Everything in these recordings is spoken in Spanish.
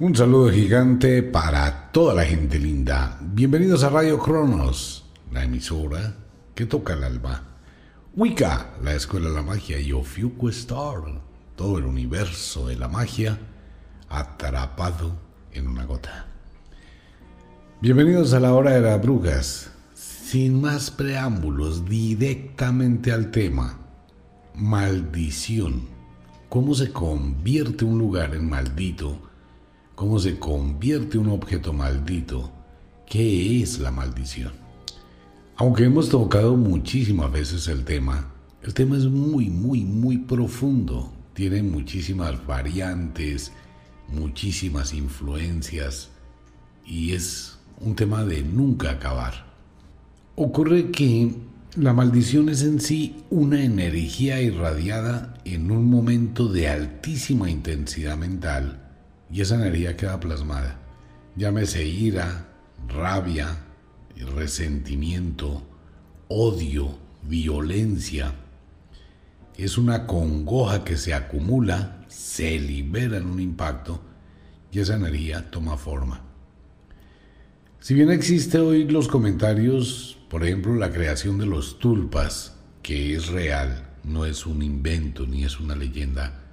Un saludo gigante para toda la gente linda. Bienvenidos a Radio Cronos, la emisora que toca el alma. Wicca, la escuela de la magia, y Ofiuco Star, todo el universo de la magia atrapado en una gota. Bienvenidos a la hora de las brujas. Sin más preámbulos, directamente al tema. Maldición. ¿Cómo se convierte un lugar en maldito? ¿Cómo se convierte un objeto maldito? ¿Qué es la maldición? Aunque hemos tocado muchísimas veces el tema, el tema es muy, muy, muy profundo. Tiene muchísimas variantes, muchísimas influencias y es un tema de nunca acabar. Ocurre que la maldición es en sí una energía irradiada en un momento de altísima intensidad mental y esa energía queda plasmada. Llámese ira, rabia, resentimiento, odio, violencia. Es una congoja que se acumula, se libera en un impacto y esa energía toma forma. Si bien existe hoy los comentarios, por ejemplo, la creación de los tulpas, que es real, no es un invento ni es una leyenda,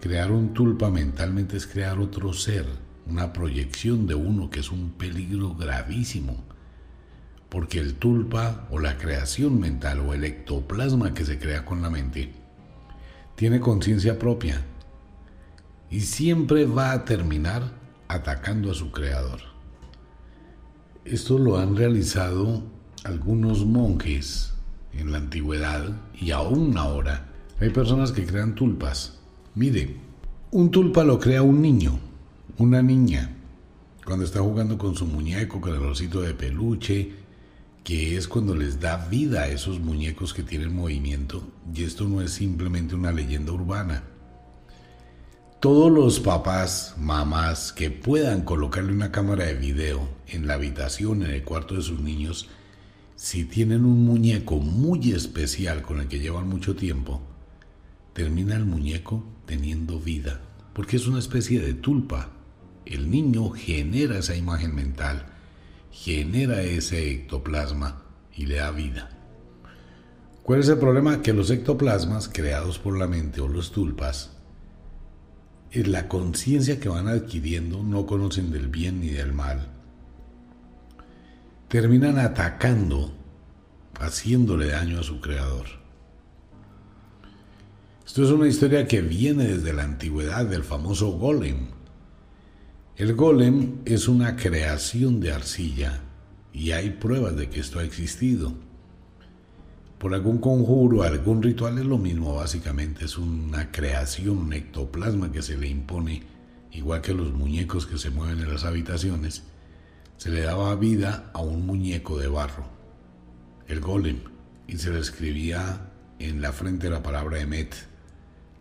Crear un tulpa mentalmente es crear otro ser, una proyección de uno que es un peligro gravísimo. Porque el tulpa o la creación mental o el ectoplasma que se crea con la mente tiene conciencia propia y siempre va a terminar atacando a su creador. Esto lo han realizado algunos monjes en la antigüedad y aún ahora hay personas que crean tulpas Mire, un tulpa lo crea un niño, una niña, cuando está jugando con su muñeco, con el osito de peluche, que es cuando les da vida a esos muñecos que tienen movimiento, y esto no es simplemente una leyenda urbana. Todos los papás, mamás que puedan colocarle una cámara de video en la habitación, en el cuarto de sus niños, si tienen un muñeco muy especial con el que llevan mucho tiempo, termina el muñeco teniendo vida, porque es una especie de tulpa. El niño genera esa imagen mental, genera ese ectoplasma y le da vida. ¿Cuál es el problema? Que los ectoplasmas creados por la mente o los tulpas, en la conciencia que van adquiriendo no conocen del bien ni del mal. Terminan atacando, haciéndole daño a su creador. Esto es una historia que viene desde la antigüedad del famoso golem. El golem es una creación de arcilla y hay pruebas de que esto ha existido. Por algún conjuro, algún ritual es lo mismo, básicamente es una creación, un ectoplasma que se le impone, igual que los muñecos que se mueven en las habitaciones, se le daba vida a un muñeco de barro, el golem, y se le escribía en la frente la palabra Emet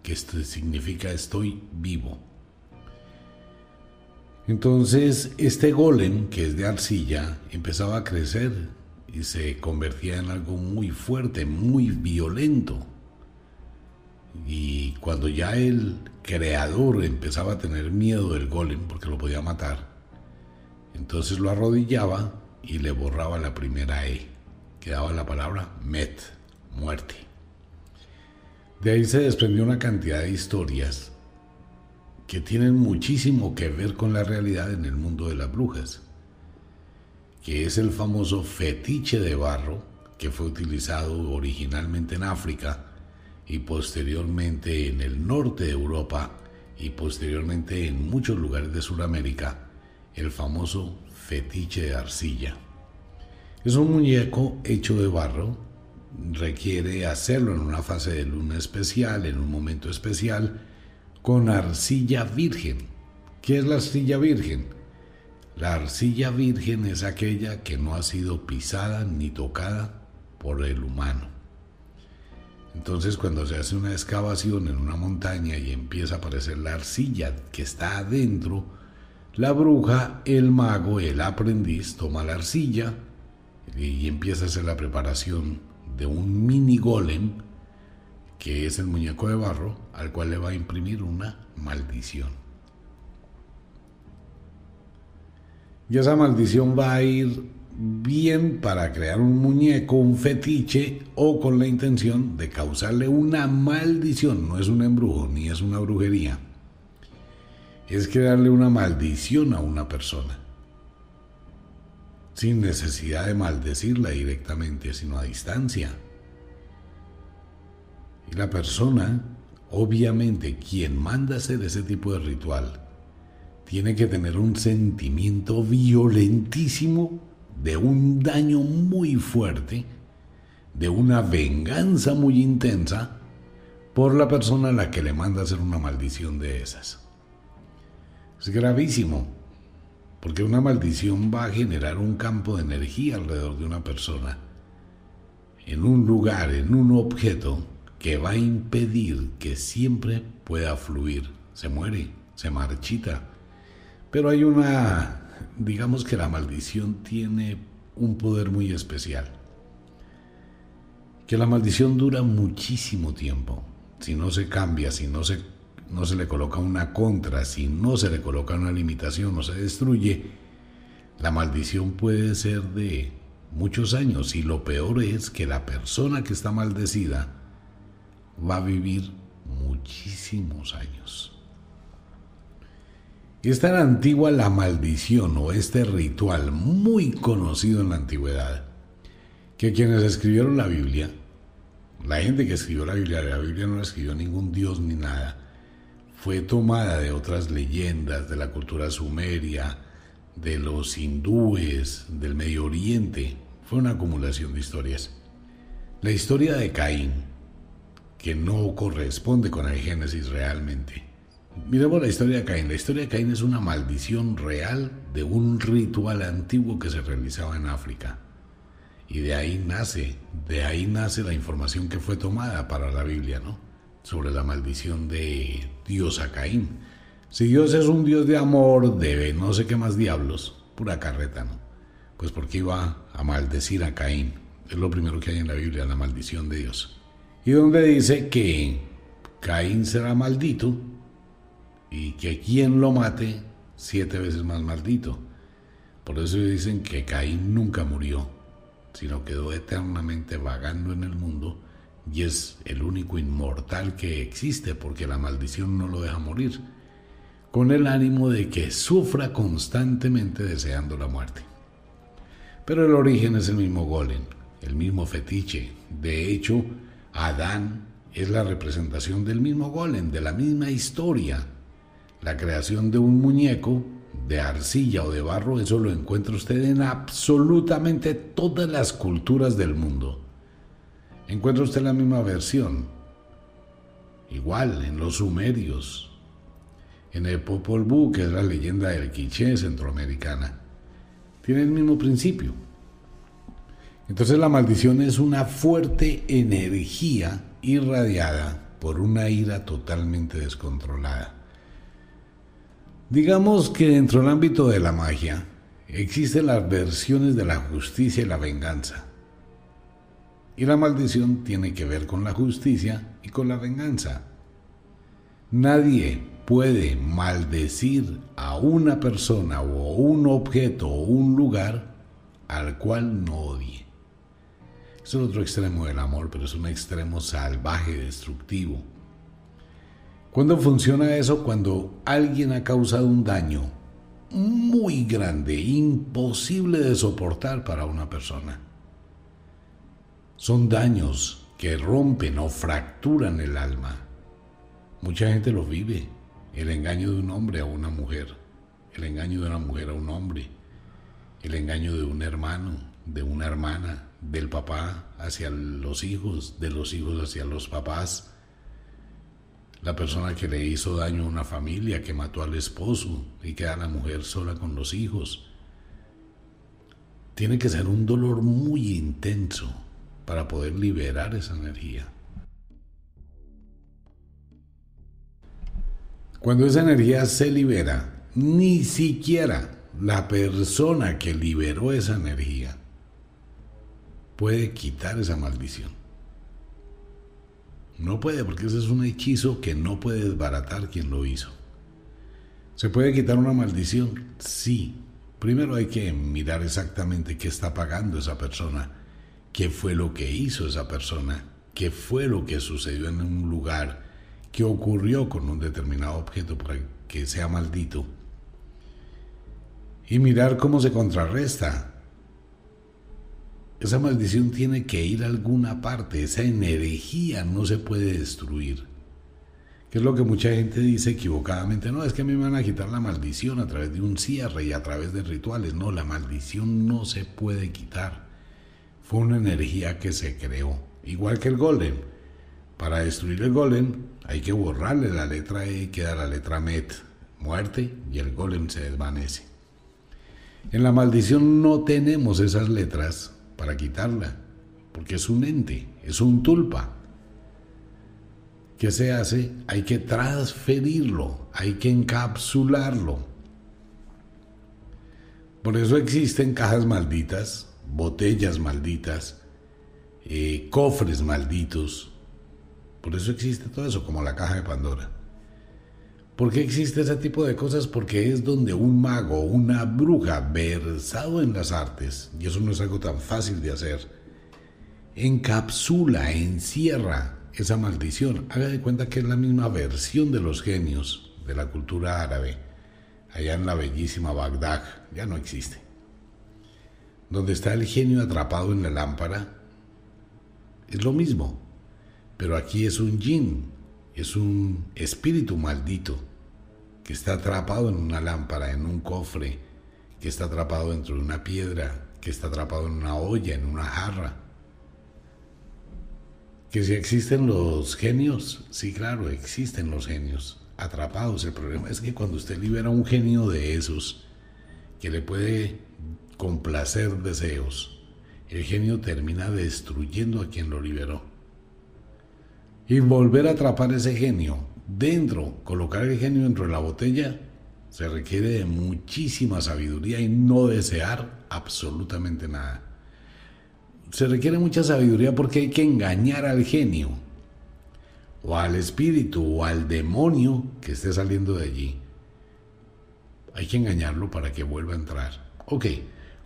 que esto significa estoy vivo. Entonces este golem, que es de arcilla, empezaba a crecer y se convertía en algo muy fuerte, muy violento. Y cuando ya el creador empezaba a tener miedo del golem, porque lo podía matar, entonces lo arrodillaba y le borraba la primera E. Quedaba la palabra Met, muerte. De ahí se desprendió una cantidad de historias que tienen muchísimo que ver con la realidad en el mundo de las brujas, que es el famoso fetiche de barro que fue utilizado originalmente en África y posteriormente en el norte de Europa y posteriormente en muchos lugares de Sudamérica, el famoso fetiche de arcilla. Es un muñeco hecho de barro requiere hacerlo en una fase de luna especial, en un momento especial, con arcilla virgen. ¿Qué es la arcilla virgen? La arcilla virgen es aquella que no ha sido pisada ni tocada por el humano. Entonces cuando se hace una excavación en una montaña y empieza a aparecer la arcilla que está adentro, la bruja, el mago, el aprendiz toma la arcilla y empieza a hacer la preparación de un mini golem, que es el muñeco de barro, al cual le va a imprimir una maldición. Y esa maldición va a ir bien para crear un muñeco, un fetiche o con la intención de causarle una maldición. No es un embrujo ni es una brujería. Es crearle una maldición a una persona. Sin necesidad de maldecirla directamente, sino a distancia. Y la persona, obviamente, quien manda hacer ese tipo de ritual, tiene que tener un sentimiento violentísimo de un daño muy fuerte, de una venganza muy intensa por la persona a la que le manda hacer una maldición de esas. Es gravísimo, porque una maldición va a generar un campo de energía alrededor de una persona, en un lugar, en un objeto, que va a impedir que siempre pueda fluir. Se muere, se marchita. Pero hay una, digamos que la maldición tiene un poder muy especial. Que la maldición dura muchísimo tiempo. Si no se cambia, si no se, no se le coloca una contra, si no se le coloca una limitación o se destruye, la maldición puede ser de muchos años y lo peor es que la persona que está maldecida va a vivir muchísimos años. Es tan antigua la maldición o este ritual muy conocido en la antigüedad que quienes escribieron la Biblia, la gente que escribió la Biblia, la Biblia no la escribió ningún dios ni nada, fue tomada de otras leyendas, de la cultura sumeria, de los hindúes, del Medio Oriente, fue una acumulación de historias. La historia de Caín, que no corresponde con el Génesis realmente. Miremos la historia de Caín. La historia de Caín es una maldición real de un ritual antiguo que se realizaba en África. Y de ahí nace, de ahí nace la información que fue tomada para la Biblia, ¿no? Sobre la maldición de Dios a Caín. Si Dios es un Dios de amor, de no sé qué más diablos, pura carreta, ¿no? Pues porque iba a maldecir a Caín. Es lo primero que hay en la Biblia, la maldición de Dios y donde dice que Caín será maldito y que quien lo mate siete veces más maldito. Por eso dicen que Caín nunca murió, sino quedó eternamente vagando en el mundo y es el único inmortal que existe porque la maldición no lo deja morir, con el ánimo de que sufra constantemente deseando la muerte. Pero el origen es el mismo golem, el mismo fetiche. De hecho, Adán es la representación del mismo golem, de la misma historia. La creación de un muñeco de arcilla o de barro, eso lo encuentra usted en absolutamente todas las culturas del mundo. Encuentra usted la misma versión. Igual en los sumerios, en el Popol Vuh, que es la leyenda del quiché centroamericana. Tiene el mismo principio. Entonces la maldición es una fuerte energía irradiada por una ira totalmente descontrolada. Digamos que dentro del ámbito de la magia existen las versiones de la justicia y la venganza. Y la maldición tiene que ver con la justicia y con la venganza. Nadie puede maldecir a una persona o un objeto o un lugar al cual no odie. Es el otro extremo del amor, pero es un extremo salvaje, destructivo. ¿Cuándo funciona eso? Cuando alguien ha causado un daño muy grande, imposible de soportar para una persona. Son daños que rompen o fracturan el alma. Mucha gente lo vive. El engaño de un hombre a una mujer, el engaño de una mujer a un hombre, el engaño de un hermano, de una hermana, del papá hacia los hijos, de los hijos hacia los papás, la persona que le hizo daño a una familia, que mató al esposo y queda la mujer sola con los hijos. Tiene que ser un dolor muy intenso para poder liberar esa energía. Cuando esa energía se libera, ni siquiera la persona que liberó esa energía puede quitar esa maldición. No puede, porque ese es un hechizo que no puede desbaratar quien lo hizo. ¿Se puede quitar una maldición? Sí, primero hay que mirar exactamente qué está pagando esa persona, qué fue lo que hizo esa persona, qué fue lo que sucedió en un lugar, qué ocurrió con un determinado objeto para que sea maldito. Y mirar cómo se contrarresta. Esa maldición tiene que ir a alguna parte, esa energía no se puede destruir. Que es lo que mucha gente dice equivocadamente, no, es que a mí me van a quitar la maldición a través de un cierre y a través de rituales. No, la maldición no se puede quitar. Fue una energía que se creó, igual que el golem. Para destruir el golem hay que borrarle la letra E y queda la letra Met, muerte, y el golem se desvanece. En la maldición no tenemos esas letras para quitarla, porque es un ente, es un tulpa. ¿Qué se hace? Hay que transferirlo, hay que encapsularlo. Por eso existen cajas malditas, botellas malditas, eh, cofres malditos. Por eso existe todo eso, como la caja de Pandora. ¿Por qué existe ese tipo de cosas? Porque es donde un mago, una bruja versado en las artes, y eso no es algo tan fácil de hacer, encapsula, encierra esa maldición. Haga de cuenta que es la misma versión de los genios de la cultura árabe, allá en la bellísima Bagdad, ya no existe. Donde está el genio atrapado en la lámpara, es lo mismo, pero aquí es un jinn, es un espíritu maldito que está atrapado en una lámpara, en un cofre, que está atrapado dentro de una piedra, que está atrapado en una olla, en una jarra. Que si existen los genios, sí, claro, existen los genios atrapados. El problema es que cuando usted libera un genio de esos, que le puede complacer deseos, el genio termina destruyendo a quien lo liberó y volver a atrapar ese genio dentro, colocar el genio dentro de la botella, se requiere de muchísima sabiduría y no desear absolutamente nada. Se requiere mucha sabiduría porque hay que engañar al genio, o al espíritu, o al demonio que esté saliendo de allí. Hay que engañarlo para que vuelva a entrar. Ok,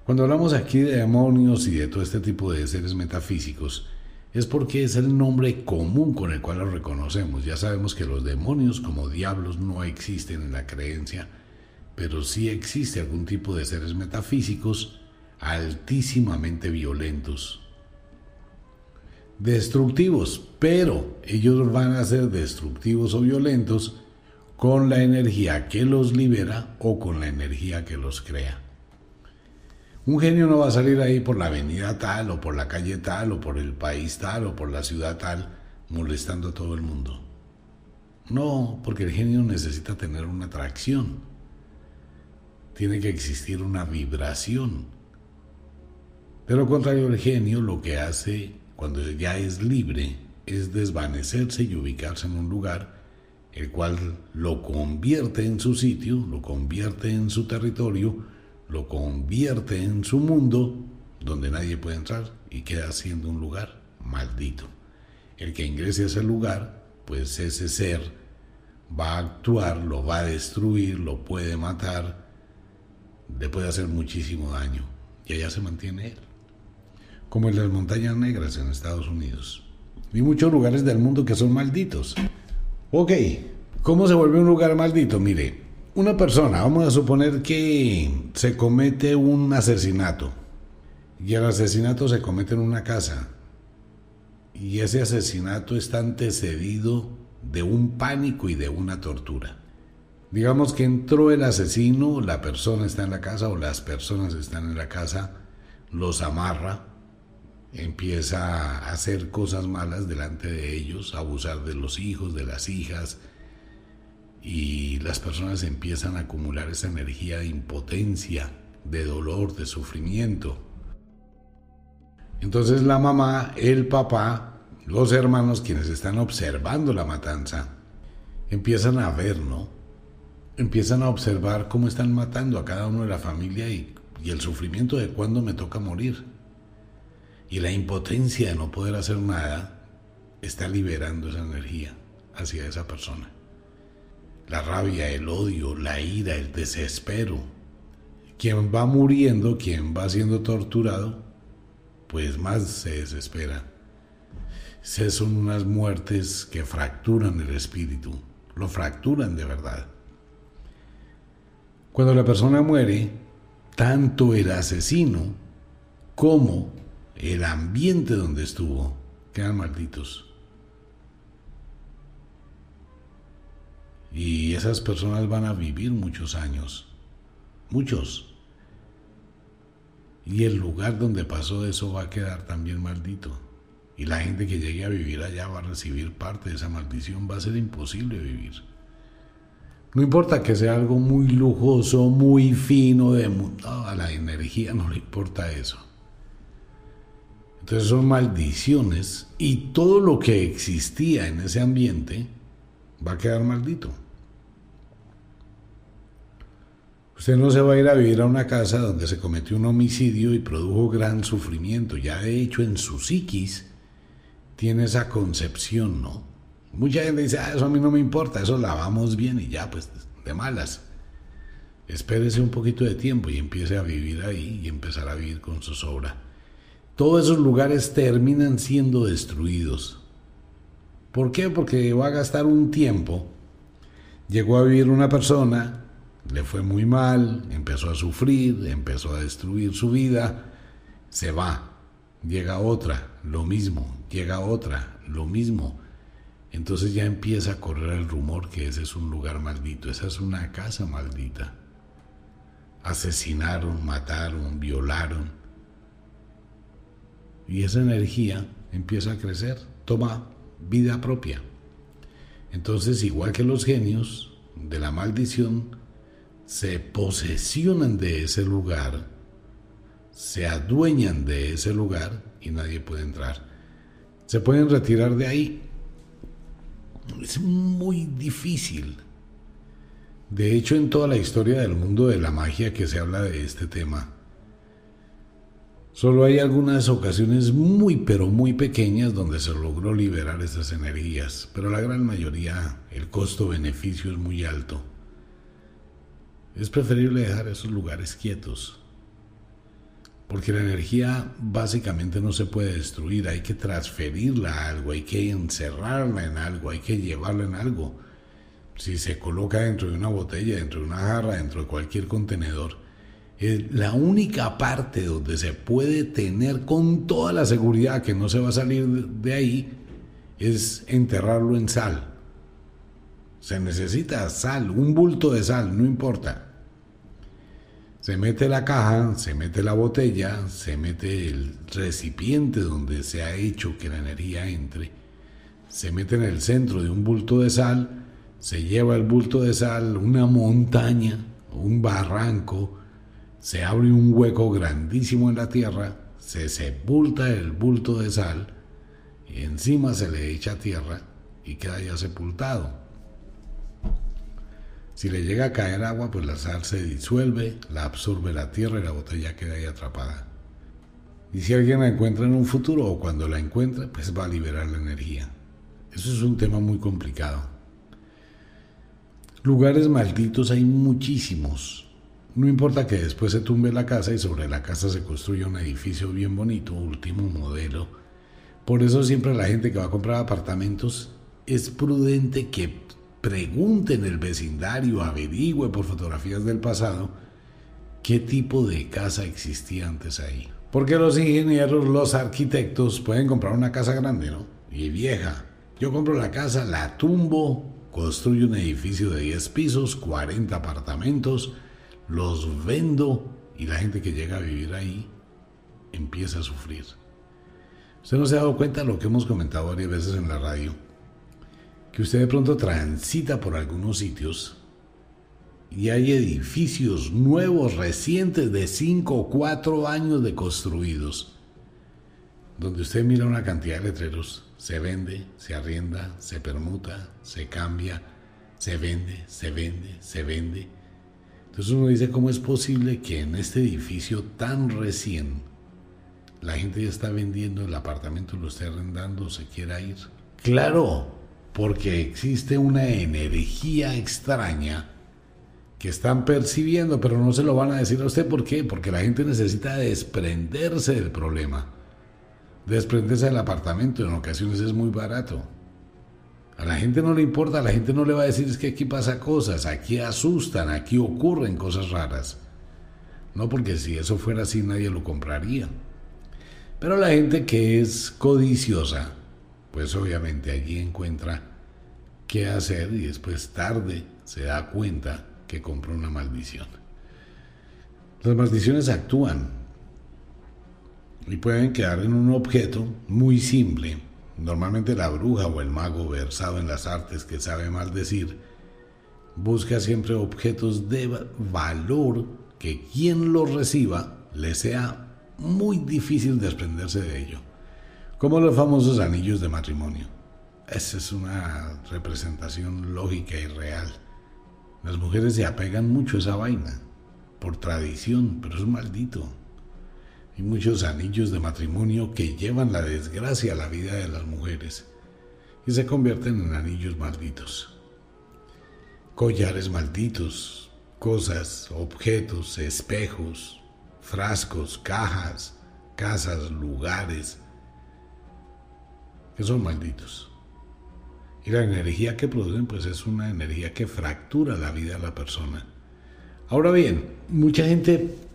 cuando hablamos aquí de demonios y de todo este tipo de seres metafísicos, es porque es el nombre común con el cual lo reconocemos. Ya sabemos que los demonios como diablos no existen en la creencia, pero sí existe algún tipo de seres metafísicos altísimamente violentos. Destructivos, pero ellos van a ser destructivos o violentos con la energía que los libera o con la energía que los crea. Un genio no va a salir ahí por la avenida tal o por la calle tal o por el país tal o por la ciudad tal molestando a todo el mundo. No, porque el genio necesita tener una atracción. Tiene que existir una vibración. De lo contrario, el genio lo que hace cuando ya es libre es desvanecerse y ubicarse en un lugar el cual lo convierte en su sitio, lo convierte en su territorio, lo convierte en su mundo donde nadie puede entrar y queda siendo un lugar maldito. El que ingrese a ese lugar, pues ese ser va a actuar, lo va a destruir, lo puede matar, le puede hacer muchísimo daño y allá se mantiene él. Como en las montañas negras en Estados Unidos. Y muchos lugares del mundo que son malditos. Ok, ¿cómo se vuelve un lugar maldito? Mire, una persona, vamos a suponer que se comete un asesinato y el asesinato se comete en una casa y ese asesinato está antecedido de un pánico y de una tortura. Digamos que entró el asesino, la persona está en la casa o las personas están en la casa, los amarra, empieza a hacer cosas malas delante de ellos, abusar de los hijos, de las hijas, y las personas empiezan a acumular esa energía de impotencia, de dolor, de sufrimiento. Entonces la mamá, el papá, los hermanos quienes están observando la matanza, empiezan a ver, ¿no? Empiezan a observar cómo están matando a cada uno de la familia y, y el sufrimiento de cuándo me toca morir. Y la impotencia de no poder hacer nada está liberando esa energía hacia esa persona la rabia, el odio, la ira, el desespero, quien va muriendo, quien va siendo torturado, pues más se desespera. Se son unas muertes que fracturan el espíritu, lo fracturan de verdad. Cuando la persona muere, tanto el asesino como el ambiente donde estuvo quedan malditos. Y esas personas van a vivir muchos años, muchos. Y el lugar donde pasó eso va a quedar también maldito. Y la gente que llegue a vivir allá va a recibir parte de esa maldición. Va a ser imposible vivir. No importa que sea algo muy lujoso, muy fino, de a la energía no le importa eso. Entonces son maldiciones y todo lo que existía en ese ambiente va a quedar maldito. Usted no se va a ir a vivir a una casa donde se cometió un homicidio y produjo gran sufrimiento. Ya de hecho en su psiquis tiene esa concepción, ¿no? Mucha gente dice, ah, eso a mí no me importa, eso lavamos bien y ya, pues de malas. Espérese un poquito de tiempo y empiece a vivir ahí y empezar a vivir con su sobra. Todos esos lugares terminan siendo destruidos. ¿Por qué? Porque va a gastar un tiempo. Llegó a vivir una persona, le fue muy mal, empezó a sufrir, empezó a destruir su vida, se va. Llega otra, lo mismo, llega otra, lo mismo entonces ya empieza a correr el rumor que ese es un lugar maldito, esa es una casa maldita. Asesinaron, mataron, violaron. Y esa energía empieza a crecer, toma vida propia. Entonces, igual que los genios de la maldición, se posesionan de ese lugar, se adueñan de ese lugar y nadie puede entrar. Se pueden retirar de ahí, es muy difícil. De hecho, en toda la historia del mundo de la magia que se habla de este tema, solo hay algunas ocasiones muy pero muy pequeñas donde se logró liberar estas energías, pero la gran mayoría el costo-beneficio es muy alto. Es preferible dejar esos lugares quietos. Porque la energía básicamente no se puede destruir, hay que transferirla a algo, hay que encerrarla en algo, hay que llevarla en algo. Si se coloca dentro de una botella, dentro de una jarra, dentro de cualquier contenedor, la única parte donde se puede tener con toda la seguridad que no se va a salir de ahí es enterrarlo en sal. Se necesita sal, un bulto de sal, no importa. Se mete la caja, se mete la botella, se mete el recipiente donde se ha hecho que la energía entre, se mete en el centro de un bulto de sal, se lleva el bulto de sal, una montaña, un barranco, se abre un hueco grandísimo en la tierra, se sepulta el bulto de sal y encima se le echa tierra y queda ya sepultado. Si le llega a caer agua, pues la sal se disuelve, la absorbe la tierra y la botella queda ahí atrapada. Y si alguien la encuentra en un futuro o cuando la encuentra, pues va a liberar la energía. Eso es un tema muy complicado. Lugares malditos hay muchísimos. No importa que después se tumbe la casa y sobre la casa se construya un edificio bien bonito, último modelo. Por eso siempre la gente que va a comprar apartamentos es prudente que pregunte en el vecindario, averigüe por fotografías del pasado qué tipo de casa existía antes ahí. Porque los ingenieros, los arquitectos pueden comprar una casa grande, ¿no? Y vieja. Yo compro la casa, la tumbo, construyo un edificio de 10 pisos, 40 apartamentos, los vendo y la gente que llega a vivir ahí empieza a sufrir. ¿Usted no se ha dado cuenta de lo que hemos comentado varias veces en la radio? que usted de pronto transita por algunos sitios y hay edificios nuevos, recientes, de 5 o 4 años de construidos, donde usted mira una cantidad de letreros, se vende, se arrienda, se permuta, se cambia, se vende, se vende, se vende. Entonces uno dice, ¿cómo es posible que en este edificio tan recién la gente ya está vendiendo el apartamento, lo esté arrendando, se quiera ir? Claro, porque existe una energía extraña que están percibiendo, pero no se lo van a decir a usted. ¿Por qué? Porque la gente necesita desprenderse del problema. Desprenderse del apartamento en ocasiones es muy barato. A la gente no le importa, a la gente no le va a decir es que aquí pasa cosas, aquí asustan, aquí ocurren cosas raras. No porque si eso fuera así nadie lo compraría. Pero la gente que es codiciosa, pues obviamente allí encuentra qué hacer y después tarde se da cuenta que compró una maldición. Las maldiciones actúan y pueden quedar en un objeto muy simple Normalmente la bruja o el mago versado en las artes que sabe maldecir busca siempre objetos de valor que quien los reciba le sea muy difícil desprenderse de ello, como los famosos anillos de matrimonio. Esa es una representación lógica y real. Las mujeres se apegan mucho a esa vaina, por tradición, pero es maldito. Hay muchos anillos de matrimonio que llevan la desgracia a la vida de las mujeres y se convierten en anillos malditos. Collares malditos, cosas, objetos, espejos, frascos, cajas, casas, lugares, que son malditos. Y la energía que producen pues es una energía que fractura la vida de la persona. Ahora bien, mucha gente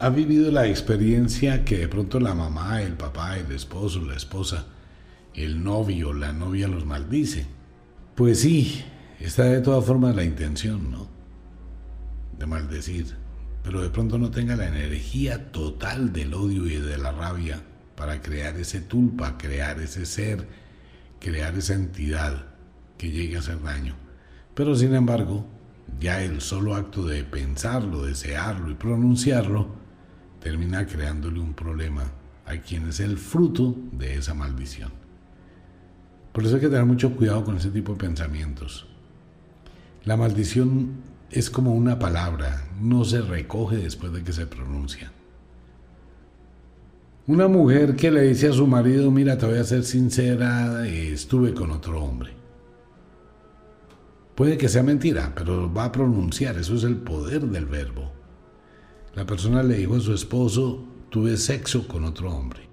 ha vivido la experiencia que de pronto la mamá, el papá, el esposo, la esposa, el novio, la novia los maldice. Pues sí, está de todas formas la intención, ¿no? De maldecir, pero de pronto no tenga la energía total del odio y de la rabia para crear ese tulpa, crear ese ser, crear esa entidad que llegue a hacer daño. Pero sin embargo, ya el solo acto de pensarlo, desearlo y pronunciarlo, termina creándole un problema a quien es el fruto de esa maldición. Por eso hay que tener mucho cuidado con ese tipo de pensamientos. La maldición es como una palabra, no se recoge después de que se pronuncia. Una mujer que le dice a su marido, mira, te voy a ser sincera, estuve con otro hombre. Puede que sea mentira, pero va a pronunciar, eso es el poder del verbo. La persona le dijo a su esposo, tuve sexo con otro hombre.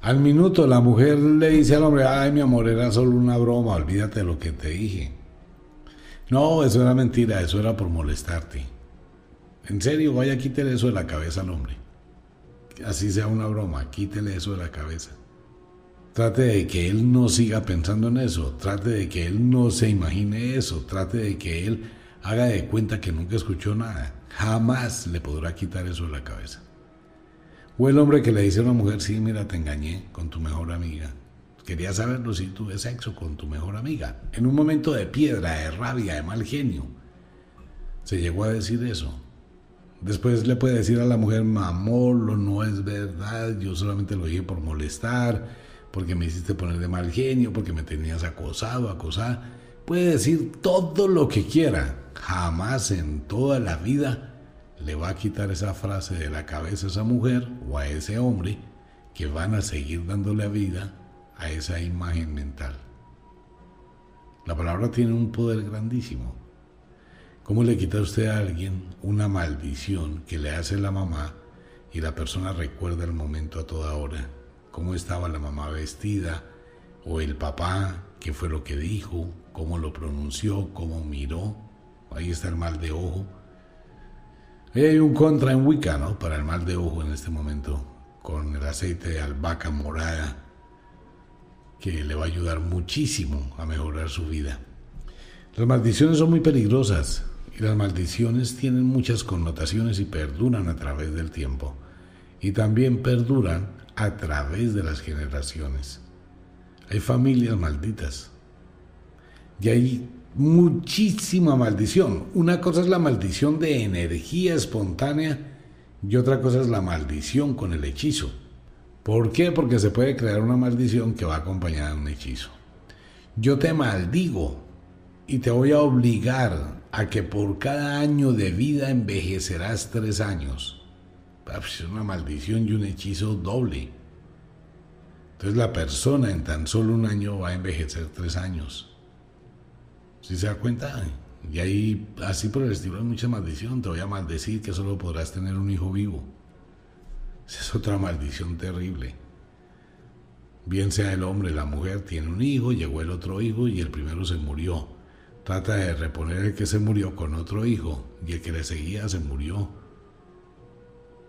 Al minuto la mujer le dice al hombre, ay mi amor, era solo una broma, olvídate de lo que te dije. No, eso era mentira, eso era por molestarte. En serio, vaya, quítele eso de la cabeza al hombre. Así sea una broma, quítele eso de la cabeza. Trate de que él no siga pensando en eso, trate de que él no se imagine eso, trate de que él haga de cuenta que nunca escuchó nada. Jamás le podrá quitar eso de la cabeza. O el hombre que le dice a una mujer, sí, mira, te engañé con tu mejor amiga. Quería saberlo si tuve sexo con tu mejor amiga. En un momento de piedra, de rabia, de mal genio. Se llegó a decir eso. Después le puede decir a la mujer, mamolo, no es verdad, yo solamente lo dije por molestar, porque me hiciste poner de mal genio, porque me tenías acosado, acosada. Puede decir todo lo que quiera, jamás en toda la vida le va a quitar esa frase de la cabeza a esa mujer o a ese hombre que van a seguir dándole vida a esa imagen mental. La palabra tiene un poder grandísimo. ¿Cómo le quita usted a alguien una maldición que le hace la mamá y la persona recuerda el momento a toda hora? ¿Cómo estaba la mamá vestida? ¿O el papá? ¿Qué fue lo que dijo? ¿Cómo lo pronunció? ¿Cómo miró? Ahí está el mal de ojo. Ahí hay un contra en Wicca, ¿no? Para el mal de ojo en este momento, con el aceite de albahaca morada, que le va a ayudar muchísimo a mejorar su vida. Las maldiciones son muy peligrosas y las maldiciones tienen muchas connotaciones y perduran a través del tiempo. Y también perduran a través de las generaciones. Hay familias malditas. Y hay muchísima maldición. Una cosa es la maldición de energía espontánea y otra cosa es la maldición con el hechizo. ¿Por qué? Porque se puede crear una maldición que va acompañada de un hechizo. Yo te maldigo y te voy a obligar a que por cada año de vida envejecerás tres años. Es una maldición y un hechizo doble. Entonces la persona en tan solo un año va a envejecer tres años. Si se da cuenta, Y ahí, así por el estilo, hay mucha maldición. Te voy a maldecir que solo podrás tener un hijo vivo. Esa es otra maldición terrible. Bien sea el hombre, la mujer, tiene un hijo, llegó el otro hijo y el primero se murió. Trata de reponer el que se murió con otro hijo y el que le seguía se murió.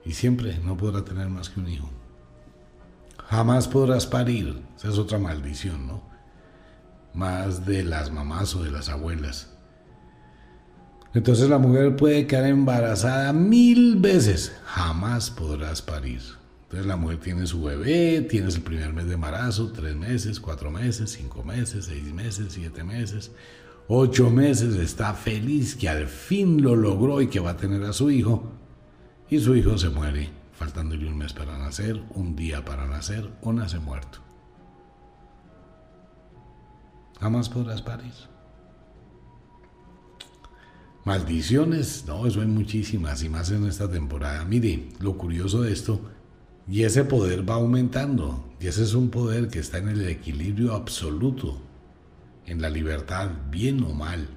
Y siempre no podrá tener más que un hijo. Jamás podrás parir. Esa es otra maldición, ¿no? Más de las mamás o de las abuelas. Entonces la mujer puede quedar embarazada mil veces, jamás podrás parir. Entonces la mujer tiene su bebé, tienes el primer mes de embarazo, tres meses, cuatro meses, cinco meses, seis meses, siete meses, ocho meses, está feliz que al fin lo logró y que va a tener a su hijo. Y su hijo se muere, faltándole un mes para nacer, un día para nacer o nace muerto. Jamás podrás parir. Maldiciones, no, eso hay muchísimas y más en esta temporada. Mire, lo curioso de esto, y ese poder va aumentando, y ese es un poder que está en el equilibrio absoluto, en la libertad, bien o mal.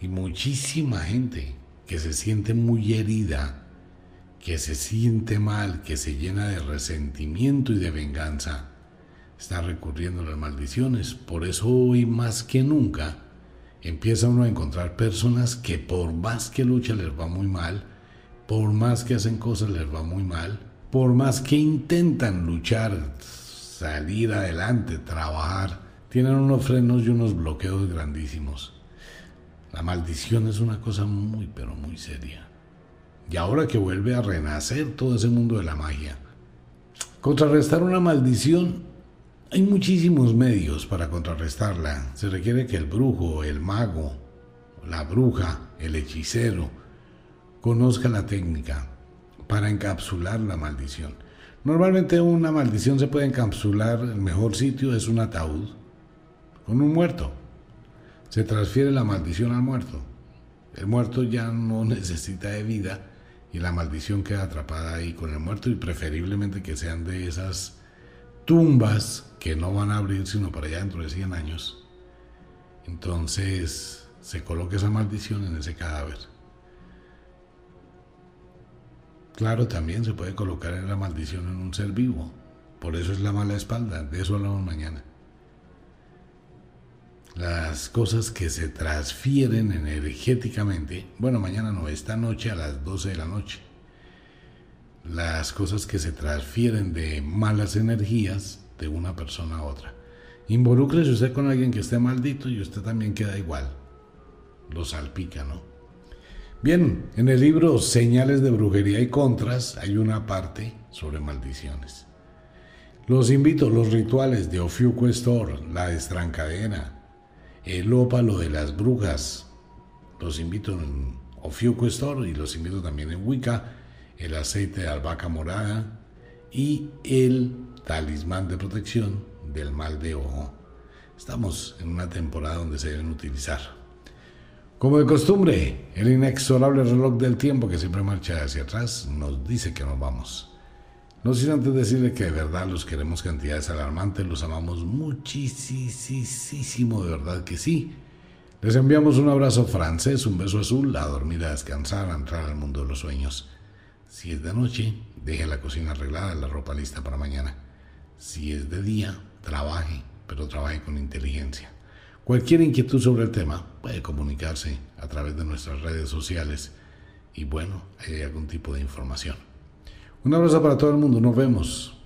Y muchísima gente que se siente muy herida, que se siente mal, que se llena de resentimiento y de venganza, está recurriendo a las maldiciones. Por eso hoy más que nunca, empieza uno a encontrar personas que por más que luchan les va muy mal, por más que hacen cosas les va muy mal, por más que intentan luchar, salir adelante, trabajar, tienen unos frenos y unos bloqueos grandísimos. La maldición es una cosa muy, pero muy seria. Y ahora que vuelve a renacer todo ese mundo de la magia, contrarrestar una maldición hay muchísimos medios para contrarrestarla. Se requiere que el brujo, el mago, la bruja, el hechicero, conozca la técnica para encapsular la maldición. Normalmente una maldición se puede encapsular, el mejor sitio es un ataúd con un muerto. Se transfiere la maldición al muerto. El muerto ya no necesita de vida y la maldición queda atrapada ahí con el muerto y preferiblemente que sean de esas tumbas que no van a abrir sino para allá dentro de 100 años. Entonces se coloca esa maldición en ese cadáver. Claro, también se puede colocar la maldición en un ser vivo. Por eso es la mala espalda. De eso hablamos mañana. Las cosas que se transfieren energéticamente. Bueno, mañana no, esta noche a las 12 de la noche. Las cosas que se transfieren de malas energías de una persona a otra. Involúcrese usted con alguien que esté maldito y usted también queda igual. Lo salpica, ¿no? Bien, en el libro Señales de Brujería y Contras hay una parte sobre maldiciones. Los invito, los rituales de Ofiuco la estrancadena, el ópalo de las brujas. Los invito en Ofiuco y los invito también en Wicca, el aceite de albahaca morada y el talismán de protección del mal de ojo. Estamos en una temporada donde se deben utilizar. Como de costumbre, el inexorable reloj del tiempo que siempre marcha hacia atrás nos dice que nos vamos. No sin antes decirle que de verdad los queremos cantidades alarmantes, los amamos muchísimo, de verdad que sí. Les enviamos un abrazo francés, un beso azul, a dormir, a descansar, a entrar al mundo de los sueños. Si es de noche, deje la cocina arreglada, la ropa lista para mañana. Si es de día, trabaje, pero trabaje con inteligencia. Cualquier inquietud sobre el tema puede comunicarse a través de nuestras redes sociales y bueno, hay algún tipo de información. Un abrazo para todo el mundo, nos vemos.